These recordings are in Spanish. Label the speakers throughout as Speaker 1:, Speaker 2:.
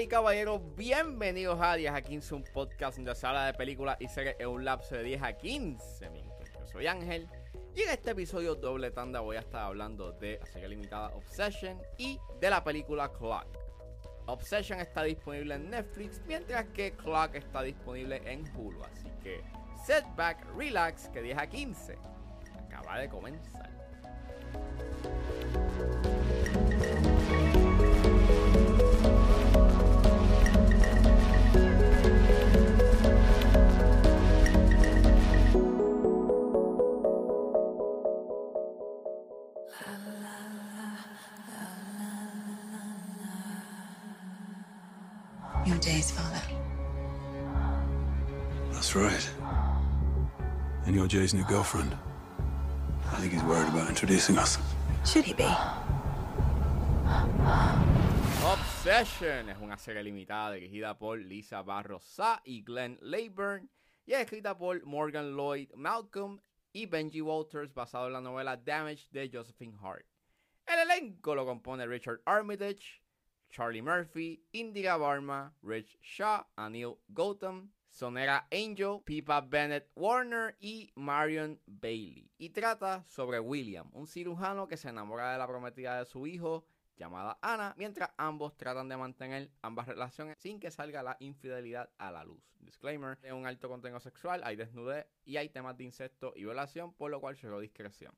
Speaker 1: Y caballeros, bienvenidos a 10 a 15, un podcast donde se habla de películas y series en un lapso de 10 a 15 minutos. Yo soy Ángel y en este episodio doble tanda voy a estar hablando de la serie limitada Obsession y de la película Clock. Obsession está disponible en Netflix, mientras que Clock está disponible en Hulu, así que setback, relax, que 10 a 15 acaba de comenzar.
Speaker 2: Jay's father.
Speaker 3: That's right. And you're Jay's new girlfriend. I think he's worried about introducing us.
Speaker 2: Should he be?
Speaker 1: Obsession es una serie limitada dirigida por Lisa Barrosa y Glenn Leyburn y es escrita por Morgan Lloyd Malcolm y Benji Walters basado en la novela Damage de Josephine Hart. El elenco lo compone Richard Armitage, Charlie Murphy, Indira Varma, Rich Shaw, Anil Gautam, Sonera Angel, Pipa Bennett Warner y Marion Bailey. Y trata sobre William, un cirujano que se enamora de la prometida de su hijo llamada Ana, mientras ambos tratan de mantener ambas relaciones sin que salga la infidelidad a la luz. Disclaimer, es un alto contenido sexual, hay desnudez y hay temas de incesto y violación, por lo cual llegó discreción.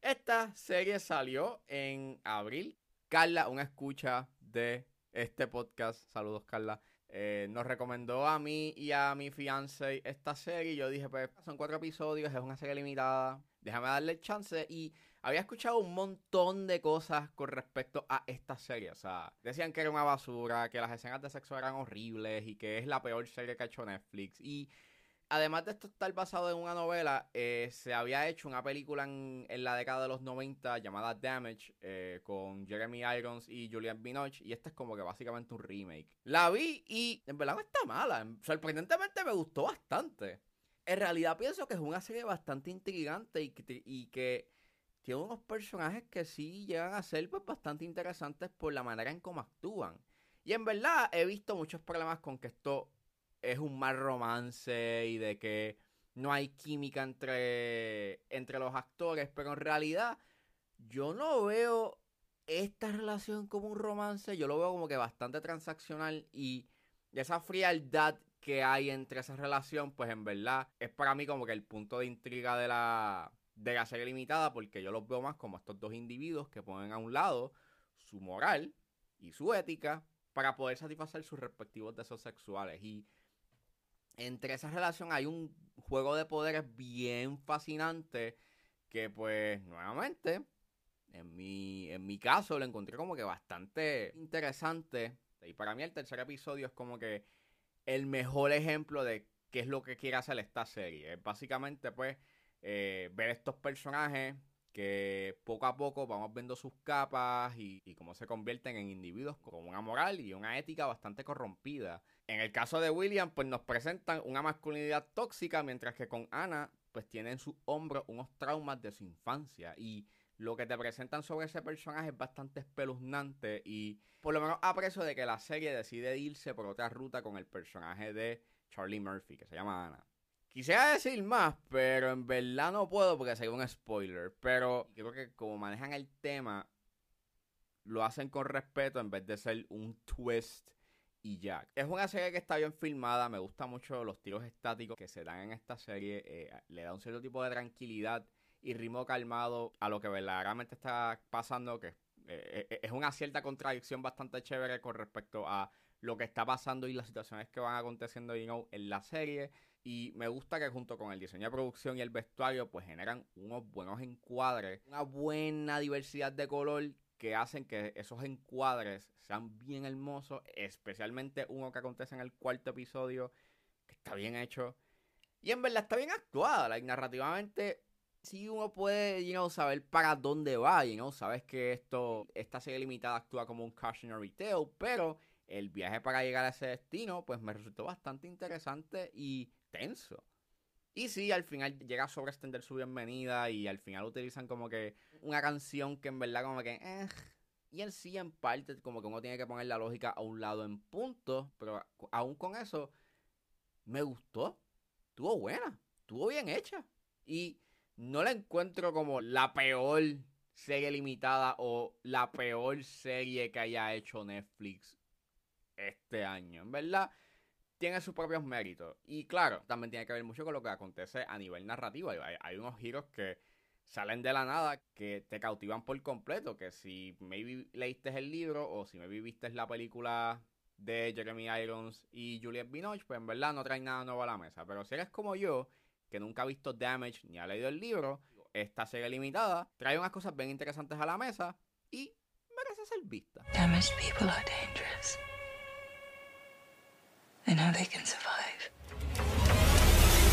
Speaker 1: Esta serie salió en abril. Carla, una escucha de este podcast, saludos Carla, eh, nos recomendó a mí y a mi fiance esta serie. Yo dije, pues son cuatro episodios, es una serie limitada, déjame darle chance. Y había escuchado un montón de cosas con respecto a esta serie. O sea, decían que era una basura, que las escenas de sexo eran horribles y que es la peor serie que ha hecho Netflix. Y además de esto estar basado en una novela, eh, se había hecho una película en, la década de los 90 llamada Damage eh, con Jeremy Irons y Julian Binoche. Y este es como que básicamente un remake. La vi y en verdad no está mala. Sorprendentemente me gustó bastante. En realidad pienso que es una serie bastante intrigante y que, y que tiene unos personajes que sí llegan a ser pues, bastante interesantes por la manera en cómo actúan. Y en verdad he visto muchos problemas con que esto es un mal romance y de que no hay química entre, entre los actores, pero en realidad yo no veo esta relación como un romance, yo lo veo como que bastante transaccional y esa frialdad que hay entre esa relación, pues en verdad es para mí como que el punto de intriga de la, de la serie limitada, porque yo los veo más como estos dos individuos que ponen a un lado su moral y su ética para poder satisfacer sus respectivos deseos sexuales. Y entre esa relación hay un juego de poderes bien fascinante que pues nuevamente en mi, en mi caso lo encontré como que bastante interesante. Y para mí el tercer episodio es como que el mejor ejemplo de qué es lo que quiere hacer esta serie. Es básicamente pues eh, ver estos personajes que poco a poco vamos viendo sus capas y, cómo se convierten en individuos con una moral y una ética bastante corrompida. En el caso de William, pues nos presentan una masculinidad tóxica, mientras que con Ana, pues tiene en sus hombros unos traumas de su infancia. Y lo que te presentan sobre ese personaje es bastante espeluznante y por lo menos aprecio de que la serie decide irse por otra ruta con el personaje de Charlie Murphy, que se llama Ana. Quisiera decir más, pero en verdad no puedo porque sería un spoiler. Pero creo que como manejan el tema, lo hacen con respeto en vez de ser un twist y ya. Es una serie que está bien filmada, me gusta mucho los tiros estáticos que se dan en esta serie. Eh, le da un cierto tipo de tranquilidad y ritmo calmado a lo que verdaderamente está pasando, que eh, es una cierta contradicción bastante chévere con respecto a lo que está pasando y las situaciones que van aconteciendo you know, en la serie. Y me gusta que junto con el diseño de producción y el vestuario, pues generan unos buenos encuadres, una buena diversidad de color que hacen que esos encuadres sean bien hermosos, especialmente uno que acontece en el cuarto episodio, que está bien hecho. Y en verdad está bien actuada, like, narrativamente sí uno puede, you know, saber para dónde va, you know, sabes que esto, esta serie limitada actúa como un cautionary tale, pero el viaje para llegar a ese destino, pues me resultó bastante interesante y tenso. Y sí, al final llega a sobreextender su bienvenida y al final utilizan como que una canción que en verdad como que... Eh, Y en sí, en parte, como que uno tiene que poner la lógica a un lado en punto, pero aún con eso, me gustó. Estuvo buena, estuvo bien hecha. Y no la encuentro como la peor serie limitada o la peor serie que haya hecho Netflix este año. En verdad, tiene sus propios méritos. Y claro, también tiene que ver mucho con lo que acontece a nivel narrativo. Hay, unos giros que salen de la nada que te cautivan por completo. Que si maybe leíste el libro o si maybe viste la película de Jeremy Irons y Juliette Binoche, pues en verdad no trae nada nuevo a la mesa. Pero si eres como yo, que nunca ha visto Damage ni ha leído el libro, esta serie limitada trae unas cosas bien interesantes a la mesa y merece ser vista. Damaged people are dangerous. And how they can survive.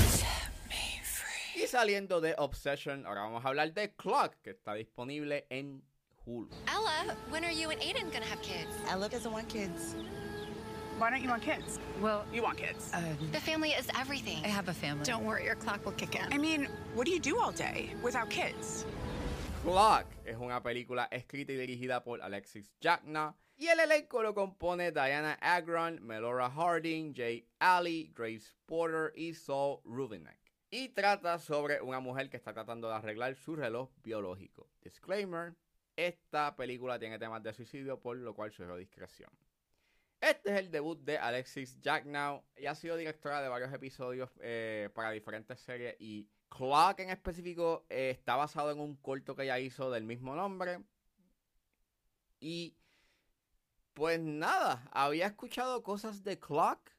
Speaker 1: Set me free. Y saliendo de Obsession, ahora vamos a hablar de Clock, que está disponible en Hulu.
Speaker 2: Ella, when are you and Aiden gonna have kids?
Speaker 4: Ella doesn't want kids.
Speaker 5: Why don't you want kids?
Speaker 4: Well,
Speaker 5: you want kids. Uh,
Speaker 2: the family is everything.
Speaker 4: I have a family.
Speaker 5: Don't worry, your clock will kick in. I mean, what do you do all day without kids?
Speaker 1: Clock es una película escrita y dirigida por Alexis Jackna y el elenco lo compone Diana Agron, Melora Harding, Jay Alley, Grace Porter y Saul Rubinek. Y trata sobre una mujer que está tratando de arreglar su reloj biológico. Disclaimer, esta película tiene temas de suicidio por lo cual sugiero discreción. Este es el debut de Alexis Jacknow. Ella ha sido directora de varios episodios eh, para diferentes series y Clock en específico eh, está basado en un corto que ella hizo del mismo nombre. Y pues nada, había escuchado cosas de Clock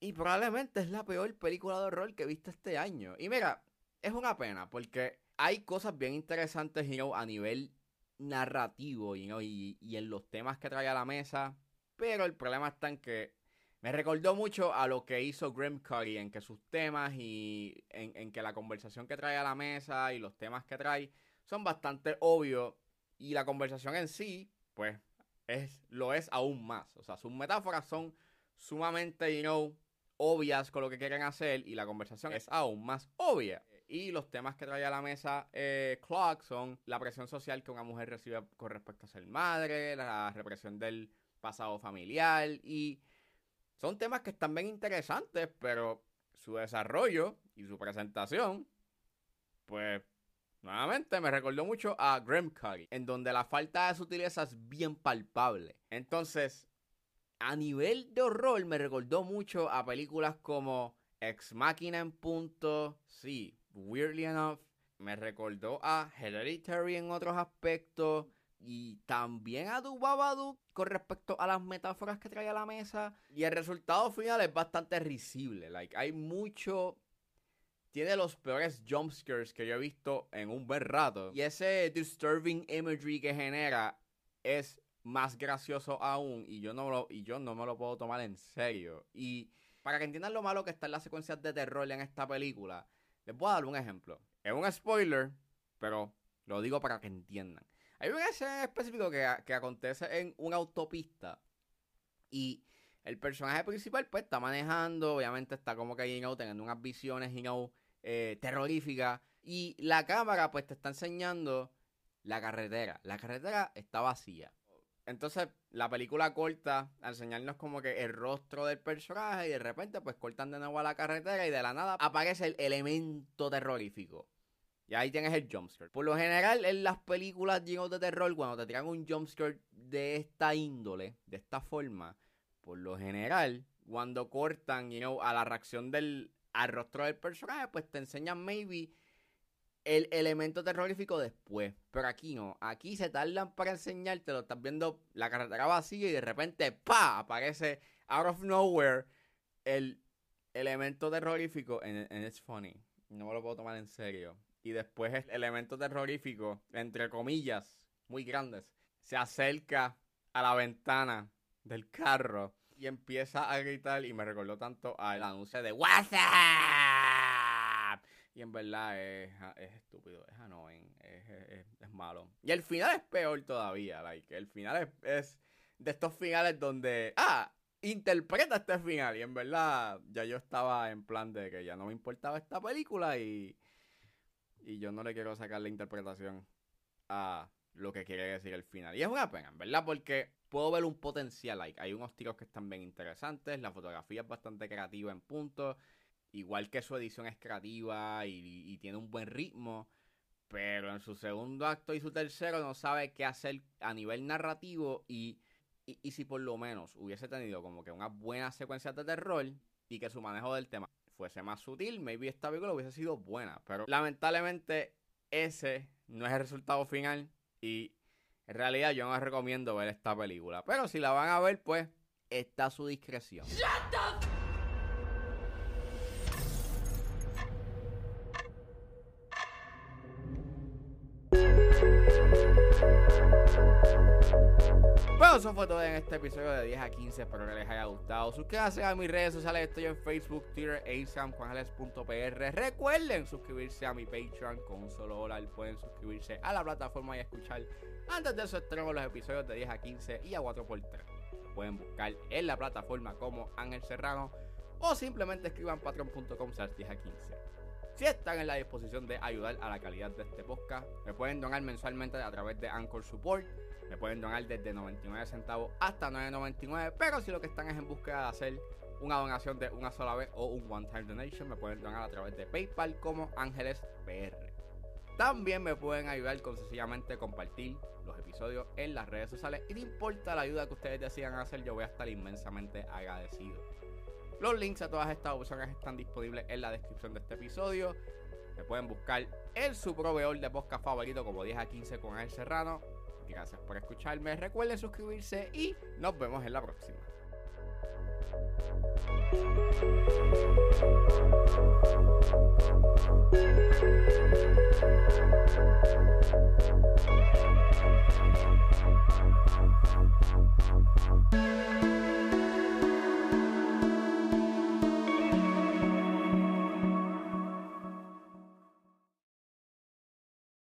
Speaker 1: y probablemente es la peor película de horror que he visto este año. Y mira, es una pena porque hay cosas bien interesantes a nivel narrativo y, y en los temas que trae a la mesa pero el problema está en que me recordó mucho a lo que hizo Grim Curry, en que sus temas y en, que la conversación que trae a la mesa y los temas que trae son bastante obvios. Y la conversación en sí, pues, es, lo es aún más. O sea, sus metáforas son sumamente, you know, obvias con lo que quieren hacer y la conversación es aún más obvia. Y los temas que trae a la mesa eh, Clock son la presión social que una mujer recibe con respecto a ser madre, la represión del pasado familiar y son temas que están bien interesantes, pero su desarrollo y su presentación, pues nuevamente me recordó mucho a Curry, en donde la falta de sutileza es bien palpable. Entonces, a nivel de horror me recordó mucho a películas como Ex Machina en punto, sí, weirdly enough, me recordó a Hereditary en otros aspectos y también a tu con respecto a las metáforas que trae a la mesa. Y el resultado final es bastante risible. Like, hay mucho. Tiene los peores jumpscares que yo he visto en un buen rato. Y ese disturbing imagery que genera es más gracioso aún. Y yo no, lo, y yo no me lo puedo tomar en serio. Y para que entiendan lo malo que está en las secuencias de terror en esta película, les voy a dar un ejemplo. Es un spoiler, pero lo digo para que entiendan. Hay una escena específico que, que acontece en una autopista y el personaje principal pues está manejando, obviamente está como que, you teniendo unas visiones, you eh, terroríficas y la cámara pues te está enseñando la carretera. La carretera está vacía. Entonces la película corta a enseñarnos como que el rostro del personaje y de repente pues cortan de nuevo a la carretera y de la nada aparece el elemento terrorífico. Y ahí tienes el jumpscare. Por lo general, en las películas llenas de terror, cuando te tiran un jumpscare de esta índole, de esta forma, por lo general, cuando cortan you know, a la reacción del al rostro del personaje, pues te enseñan maybe el elemento terrorífico después. Pero aquí no. Aquí se tardan para enseñarte. Lo estás viendo la carretera vacía y de repente ¡pa! aparece out of nowhere el elemento terrorífico. And, and it's funny. No me lo puedo tomar en serio y después el elemento terrorífico, entre comillas, muy grandes, se acerca a la ventana del carro y empieza a gritar y me recordó tanto al anuncio de WhatsApp. Y en verdad es, estúpido, es annoying, es, malo. Y el final es peor todavía, like, el final es, es de estos finales donde, ah, interpreta este final. Y en verdad ya yo estaba en plan de que ya no me importaba esta película y y yo no le quiero sacar la interpretación a lo que quiere decir el final. Y es una pena, ¿verdad? Porque puedo ver un potencial. Like, hay unos tiros que están bien interesantes, la fotografía es bastante creativa en puntos, igual que su edición es creativa y, tiene un buen ritmo. Pero en su segundo acto y su tercero no sabe qué hacer a nivel narrativo y, y, y si por lo menos hubiese tenido como que una buena secuencia de terror y que su manejo del tema fuese más sutil, maybe esta película hubiese sido buena. Pero lamentablemente ese no es el resultado final y en realidad yo no recomiendo ver esta película. Pero si la van a ver, pues está a su discreción. Eso fue todo en este episodio de 10 a 15. Espero que les haya gustado. Suscríbanse a mis redes sociales. Estoy en Facebook, Twitter e Instagram, juanjales.pr. Recuerden suscribirse a mi Patreon. Con un solo dólar pueden suscribirse a la plataforma y escuchar antes de eso estreno los episodios de 10 a 15 y a 4x3. Pueden buscar en la plataforma como Ángel Serrano o simplemente escriban patreon.com 10 a 15. Si están en la disposición de ayudar a la calidad de este podcast, me pueden donar mensualmente a través de Anchor Support me pueden donar desde 99 centavos hasta 9.99. Pero si lo que están es en búsqueda de hacer una donación de una sola vez o un one-time donation, me pueden donar a través de PayPal como Ángeles PR. También me pueden ayudar con sencillamente compartir los episodios en las redes sociales. Y no importa la ayuda que ustedes decidan hacer, yo voy a estar inmensamente agradecido. Los links a todas estas opciones están disponibles en la descripción de este episodio. Me pueden buscar en su proveedor de podcast favorito como 10 a 15 con El Serrano Gracias por escucharme. Recuerden suscribirse y nos vemos en la próxima.